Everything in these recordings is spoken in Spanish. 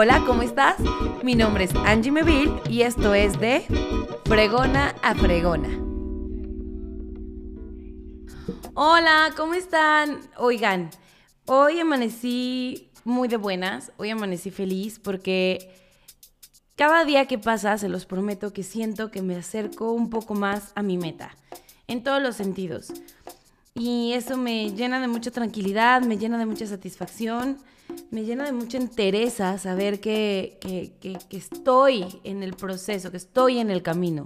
Hola, ¿cómo estás? Mi nombre es Angie Meville y esto es de Fregona a Fregona. Hola, ¿cómo están? Oigan, hoy amanecí muy de buenas, hoy amanecí feliz porque cada día que pasa, se los prometo que siento que me acerco un poco más a mi meta, en todos los sentidos. Y eso me llena de mucha tranquilidad, me llena de mucha satisfacción, me llena de mucha entereza saber que, estoy en el proceso, que estoy en el camino.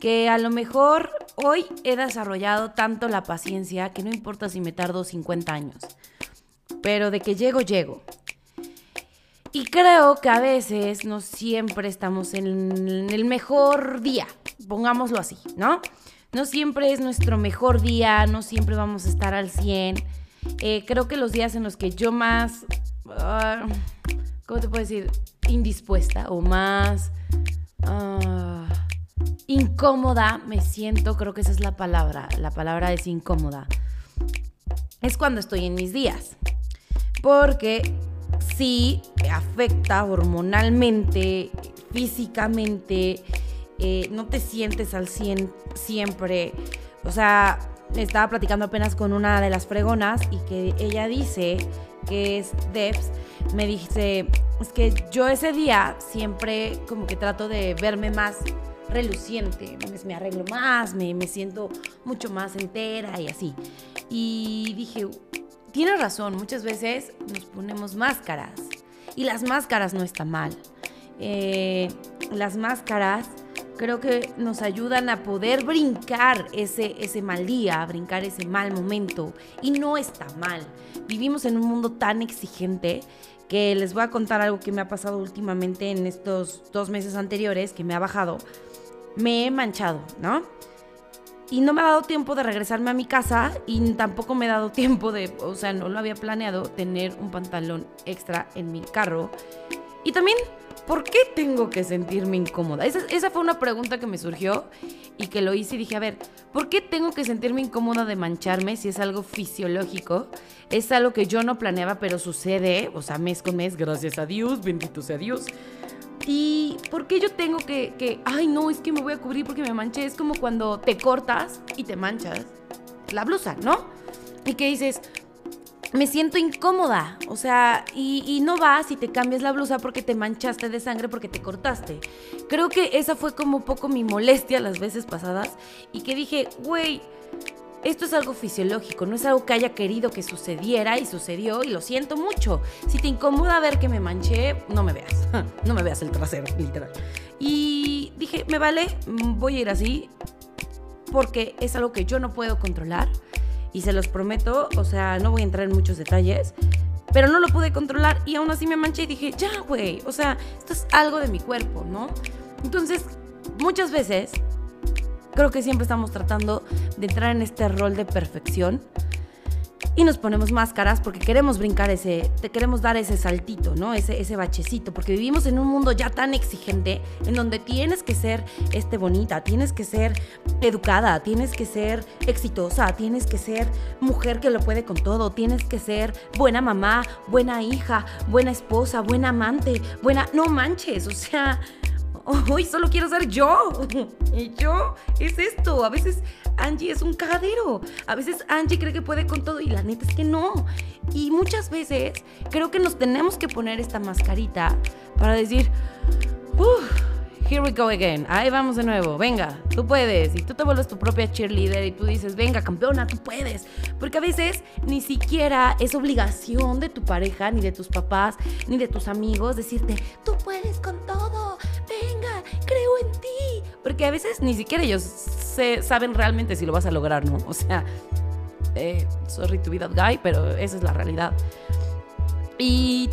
Que a lo mejor hoy he desarrollado tanto la paciencia que no importa si me tardo 50 años. Pero de que llego, llego. Y creo que a veces no siempre estamos en el mejor día, pongámoslo así, ¿no? No siempre es nuestro mejor día, no siempre vamos a estar al 100. Eh, creo que los días en los que yo más, uh, ¿cómo te puedo decir? Indispuesta o más uh, incómoda me siento, creo que esa es la palabra, la palabra es incómoda. Es cuando estoy en mis días. Porque sí afecta hormonalmente, físicamente, eh, no te sientes al 100 siempre. O sea, estaba platicando apenas con una de las fregonas y que ella dice que es Debs, me dice, es que yo ese día siempre como que trato de verme más reluciente, me, arreglo más, me, me siento mucho más entera y así. Y dije, tiene razón, muchas veces nos ponemos máscaras y las máscaras no están mal. Eh, las máscaras creo que nos ayudan a poder brincar ese, ese mal día, brincar ese mal momento. Y no está mal. Vivimos en un mundo tan exigente que les voy a contar algo que me ha pasado últimamente en estos dos meses anteriores, que me ha bajado. Me he manchado, ¿no? Y no me ha dado tiempo de regresarme a mi casa y tampoco me ha dado tiempo de, o sea, no lo había planeado, tener un pantalón extra en mi carro. Y también, ¿por qué tengo que sentirme incómoda? Esa, esa, fue una pregunta que me surgió y que lo hice y dije, a ver, ¿por qué tengo que sentirme incómoda de mancharme si es algo fisiológico? Es algo que yo no planeaba, pero sucede, o sea, mes con mes, gracias a Dios, bendito sea Dios. ¿Y por qué yo tengo que, que, ay no, es que me voy a cubrir porque me manché? Es como cuando te cortas y te manchas la blusa, ¿no? Y que dices, me siento incómoda, o sea, y, no vas y te cambias la blusa porque te manchaste de sangre porque te cortaste. Creo que esa fue como un poco mi molestia las veces pasadas y que dije, güey, esto es algo fisiológico, no es algo que haya querido que sucediera y sucedió y lo siento mucho. Si te incomoda ver que me manché, no me veas. No me veas el trasero, literal. Y dije, me vale, voy a ir así porque es algo que yo no puedo controlar y se los prometo, o sea, no voy a entrar en muchos detalles, pero no lo pude controlar y aún así me manché y dije, ya, güey, o sea, esto es algo de mi cuerpo, ¿no? Entonces, muchas veces Creo que siempre estamos tratando de entrar en este rol de perfección y nos ponemos máscaras porque queremos brincar ese, te queremos dar ese saltito, ¿no? Ese, ese bachecito, porque vivimos en un mundo ya tan exigente en donde tienes que ser este bonita, tienes que ser educada, tienes que ser exitosa, tienes que ser mujer que lo puede con todo, tienes que ser buena mamá, buena hija, buena esposa, buena amante, buena, no manches, o sea, hoy solo quiero ser yo. Y yo es esto. A veces Angie es un cagadero. A veces Angie cree que puede con todo y la neta es que no. Y muchas veces creo que nos tenemos que poner esta mascarita para decir, here we go again. Ahí vamos de nuevo. Venga, tú puedes. Y tú te vuelves tu propia cheerleader y tú dices, venga, campeona, tú puedes. Porque a veces ni siquiera es obligación de tu pareja, ni de tus papás, ni de tus amigos decirte, tú puedes con Porque a veces ni siquiera ellos saben realmente si lo vas a lograr, ¿no? O sea, eh, sorry to be that guy, pero esa es la realidad. Y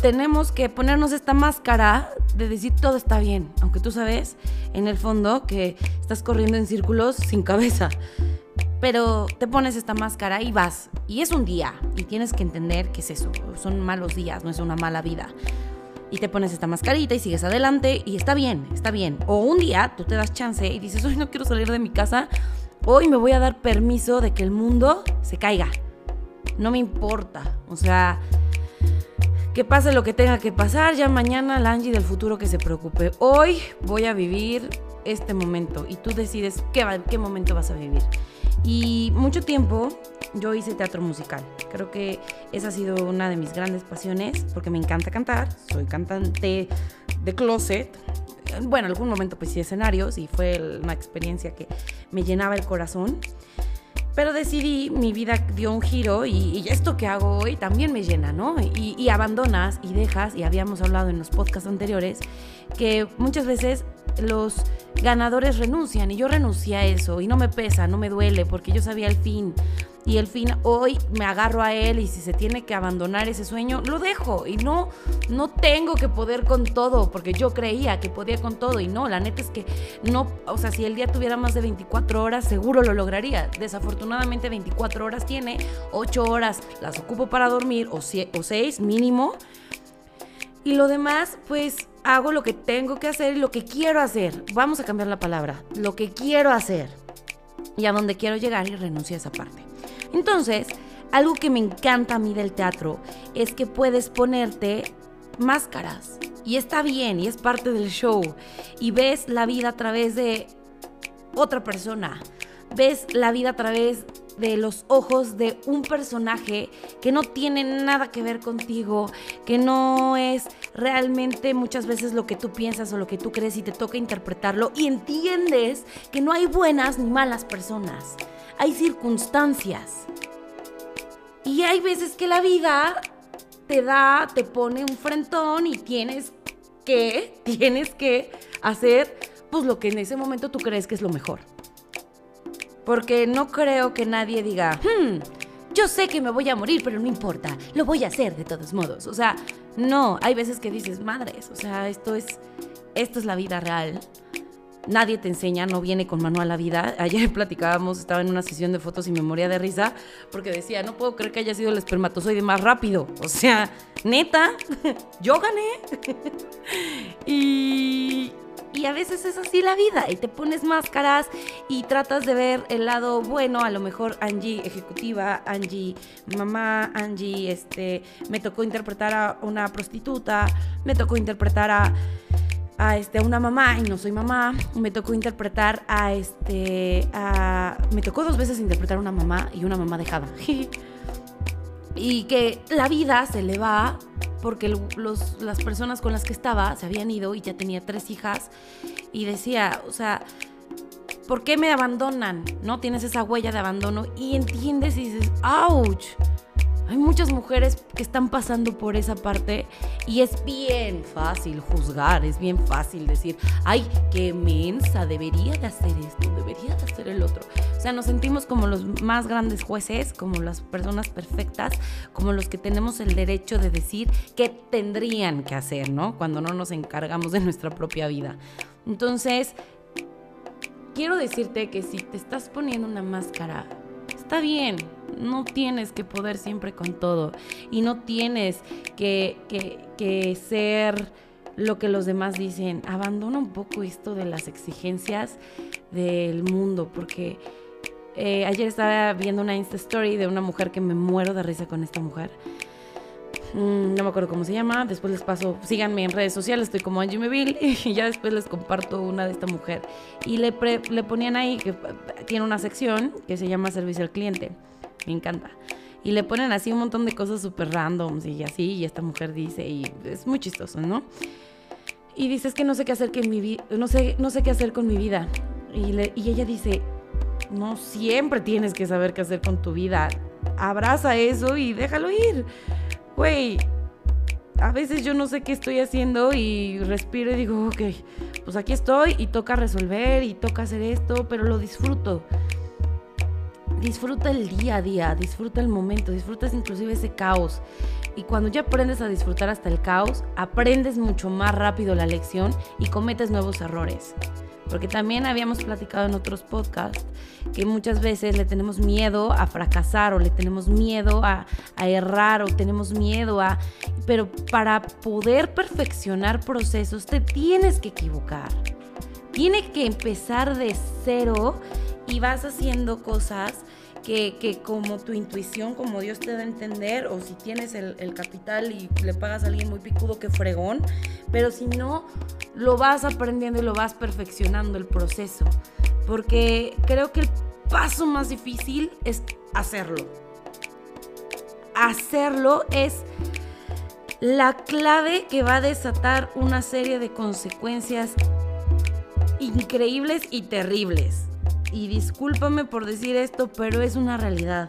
tenemos que ponernos esta máscara de decir todo está bien, aunque tú sabes en el fondo que estás corriendo en círculos sin cabeza. Pero te pones esta máscara y vas. Y es un día. Y tienes que entender que es eso. Son malos días, no es una mala vida y te pones esta mascarita y sigues adelante y está bien, está bien. O un día tú te das chance y dices, hoy no quiero salir de mi casa, hoy me voy a dar permiso de que el mundo se caiga. No me importa. O sea, que pase lo que tenga que pasar, ya mañana la Angie del futuro que se preocupe. Hoy voy a vivir este momento y tú decides qué, qué momento vas a vivir. Y mucho tiempo yo hice teatro musical. Creo que esa ha sido una de mis grandes pasiones porque me encanta cantar. Soy cantante de closet. Bueno, en algún momento pues sí escenarios y fue una experiencia que me llenaba el corazón. Pero decidí, mi vida dio un giro y, esto que hago hoy también me llena, ¿no? Y, y, abandonas y dejas, y habíamos hablado en los podcasts anteriores, que muchas veces los ganadores renuncian y yo renuncié a eso y no me pesa, no me duele porque yo sabía el fin y el fin hoy me agarro a él y si se tiene que abandonar ese sueño, lo dejo y no no tengo que poder con todo porque yo creía que podía con todo y no, la neta es que no, o sea, si el día tuviera más de 24 horas, seguro lo lograría. Desafortunadamente 24 horas tiene, 8 horas las ocupo para dormir o, o 6 mínimo. Y lo demás, pues hago lo que tengo que hacer y lo que quiero hacer. Vamos a cambiar la palabra, lo que quiero hacer. Y a donde quiero llegar y renuncio a esa parte. Entonces, algo que me encanta a mí del teatro es que puedes ponerte máscaras. Y está bien, y es parte del show. Y ves la vida a través de otra persona. Ves la vida a través de los ojos de un personaje que no tiene nada que ver contigo, que no es realmente muchas veces lo que tú piensas o lo que tú crees y te toca interpretarlo y entiendes que no hay buenas ni malas personas hay circunstancias. Y hay veces que la vida te da, te pone un frentón y tienes que, tienes que hacer pues lo que en ese momento tú crees que es lo mejor. Porque no creo que nadie diga, hmm, yo sé que me voy a morir, pero no importa, lo voy a hacer de todos modos. O sea, no, hay veces que dices, madres, o sea, esto es, esto es la vida real nadie te enseña, no viene con manual la vida. Ayer platicábamos, estaba en una sesión de fotos y me moría de risa porque decía, no puedo creer que haya sido el espermatozoide más rápido. O sea, neta, yo gané. y, y a veces es así la vida y te pones máscaras y tratas de ver el lado bueno, a lo mejor Angie ejecutiva, Angie mamá, Angie este me tocó interpretar a una prostituta, me tocó interpretar a a, este, una mamá y no soy mamá. Me tocó interpretar a este. me tocó dos veces interpretar a una mamá y una mamá dejada. y que la vida se le va porque las personas con las que estaba se habían ido y ya tenía tres hijas. Y decía, o sea, ¿por qué me abandonan? ¿No? Tienes esa huella de abandono y entiendes y dices, ¡ouch! Hay muchas mujeres que están pasando por esa parte y es bien fácil juzgar, es bien fácil decir, ay, qué mensa, debería de hacer esto, debería de hacer el otro. O sea, nos sentimos como los más grandes jueces, como las personas perfectas, como los que tenemos el derecho de decir qué tendrían que hacer, ¿no? Cuando no nos encargamos de nuestra propia vida. Entonces, quiero decirte que si te estás poniendo una máscara, está bien, no tienes que poder siempre con todo y no tienes que, ser lo que los demás dicen. Abandona un poco esto de las exigencias del mundo, porque eh, ayer estaba viendo una Insta Story de una mujer que me muero de risa con esta mujer. Mm, no me acuerdo cómo se llama. Después les paso, síganme en redes sociales, estoy como Angie Meville y ya después les comparto una de esta mujer. Y le, le ponían ahí que tiene una sección que se llama Servicio al Cliente me encanta. Y le ponen así un montón de cosas súper randoms y así, y esta mujer dice, y es muy chistoso, ¿no? Y dice, es que no sé qué hacer, que mi no, sé, no sé qué hacer con mi vida. Y ella dice, no siempre tienes que saber qué hacer con tu vida. Abraza eso y déjalo ir. Güey, a veces yo no sé qué estoy haciendo y respiro y digo, ok, pues aquí estoy y toca resolver y toca hacer esto, pero lo disfruto disfruta el día a día, disfruta el momento, disfrutas inclusive ese caos. Y cuando ya aprendes a disfrutar hasta el caos, aprendes mucho más rápido la lección y cometes nuevos errores. Porque también habíamos platicado en otros podcasts que muchas veces le tenemos miedo a fracasar o le tenemos miedo a, errar o tenemos miedo a... Pero para poder perfeccionar procesos te tienes que equivocar. Tiene que empezar de cero y vas haciendo cosas que, como tu intuición, como Dios te da a entender, o si tienes el, el, capital y le pagas a alguien muy picudo, que fregón, pero si no, lo vas aprendiendo y lo vas perfeccionando el proceso, porque creo que el paso más difícil es hacerlo. Hacerlo es la clave que va a desatar una serie de consecuencias increíbles y terribles y discúlpame por decir esto, pero es una realidad.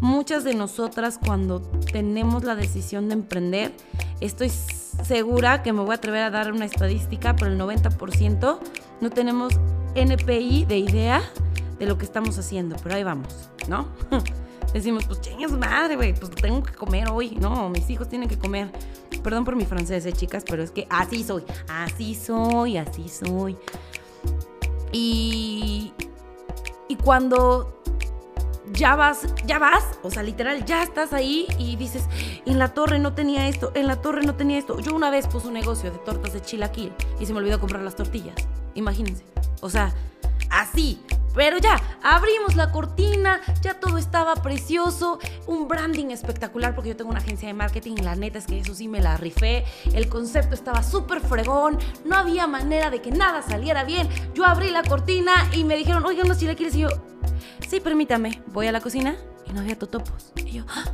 Muchas de nosotras cuando tenemos la decisión de emprender, estoy segura que me voy a atrever a dar una estadística, pero el 90% no tenemos NPI de idea de lo que estamos haciendo, pero ahí vamos, ¿no? Decimos, pues chingas madre, güey, pues tengo que comer hoy, no, mis hijos tienen que comer. Perdón por mi francés, eh, chicas, pero es que así soy, así soy, así soy. Y, y cuando ya vas, ya vas, o sea, literal, ya estás ahí y dices, en la torre no tenía esto, en la torre no tenía esto. Yo una vez puse un negocio de tortas de chilaquil y se me olvidó comprar las tortillas. Imagínense. O sea, así, pero ya, abrimos la cortina, ya todo estaba precioso, un branding espectacular porque yo tengo una agencia de marketing y la neta es que eso sí me la rifé, el concepto estaba súper fregón, no había manera de que nada saliera bien. Yo abrí la cortina y me dijeron, oigan, no, si la quieres, y yo, sí, permítame, voy a la cocina y no había totopos. Y yo, ah,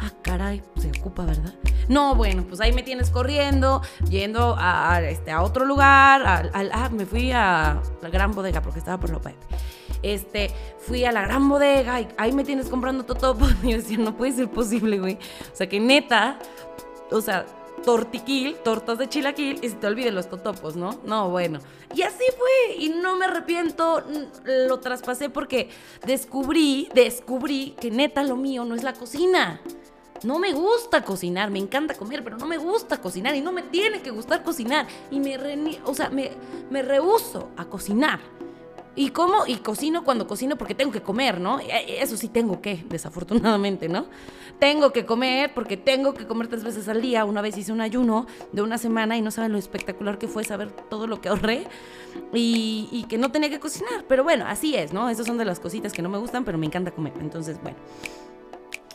ah caray, se ocupa, ¿verdad? No, bueno, pues ahí me tienes corriendo, yendo a, este, a otro lugar, al, ah, me fui a la gran bodega porque estaba por López. Este, fui a la gran bodega y ahí me tienes comprando todo. Y yo decía, no puede ser posible, güey. O sea, que neta, o sea, tortiquil, tortas de chilaquil y se te olviden los totopos, ¿no? No, bueno. Y así fue y no me arrepiento, lo traspasé porque descubrí, descubrí que neta lo mío no es la cocina. No me gusta cocinar, me encanta comer, pero no me gusta cocinar y no me tiene que gustar cocinar. Y me, o sea, me, me rehuso a cocinar. Y como y cocino cuando cocino porque tengo que comer, ¿no? E, e, eso sí tengo que, desafortunadamente, ¿no? Tengo que comer porque tengo que comer tres veces al día. Una vez hice un ayuno de una semana y no saben lo espectacular que fue saber todo lo que ahorré y, y que no tenía que cocinar. Pero bueno, así es, ¿no? Esas son de las cositas que no me gustan, pero me encanta comer. Entonces, bueno.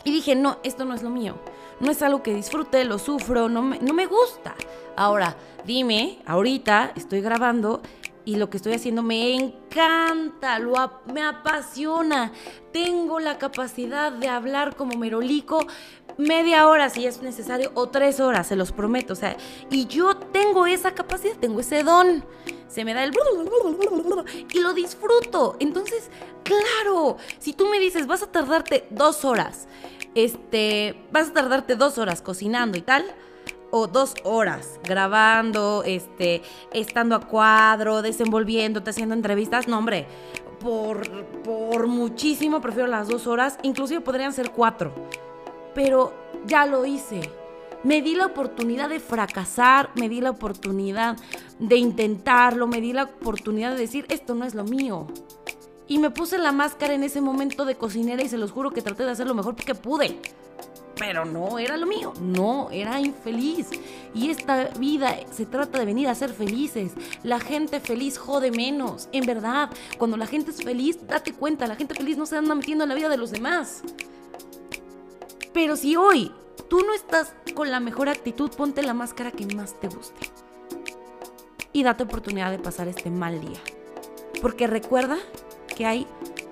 Y dije, no, esto no es lo mío. No es algo que disfrute, lo sufro, no me, no me gusta. Ahora, dime, ahorita estoy grabando y lo que estoy haciendo me encanta, lo, me apasiona. Tengo la capacidad de hablar como merolico media hora si es necesario o tres horas, se los prometo. O sea, y yo tengo esa capacidad, tengo ese don. Se me da el... Y lo disfruto. Entonces, claro, si tú me dices, vas a tardarte dos horas, este, vas a tardarte dos horas cocinando y tal o dos horas grabando, este, estando a cuadro, desenvolviéndote, haciendo entrevistas, no hombre, por, por muchísimo prefiero las dos horas, inclusive podrían ser cuatro, pero ya lo hice. Me di la oportunidad de fracasar, me di la oportunidad de intentarlo, me di la oportunidad de decir, esto no es lo mío. Y me puse la máscara en ese momento de cocinera y se los juro que traté de hacer lo mejor que pude pero no era lo mío, no, era infeliz. Y esta vida se trata de venir a ser felices. La gente feliz jode menos, en verdad. Cuando la gente es feliz, date cuenta, la gente feliz no se anda metiendo en la vida de los demás. Pero si hoy tú no estás con la mejor actitud, ponte la máscara que más te guste. Y date oportunidad de pasar este mal día. Porque recuerda que hay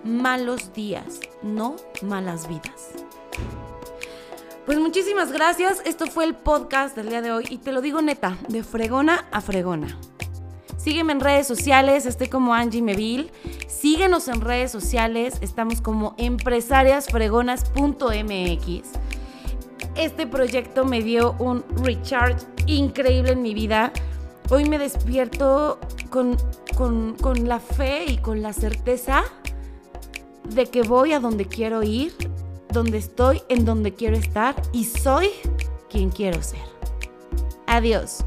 malos días, no malas vidas. Pues muchísimas gracias. Esto fue el podcast del día de hoy y te lo digo neta, de fregona a fregona. Sígueme en redes sociales, estoy como Angie Meville. Síguenos en redes sociales, estamos como empresariasfregonas.mx. Este proyecto me dio un recharge increíble en mi vida. Hoy me despierto con, con, con la fe y con la certeza de que voy a donde quiero ir donde estoy, en donde quiero estar y soy quien quiero ser. Adiós.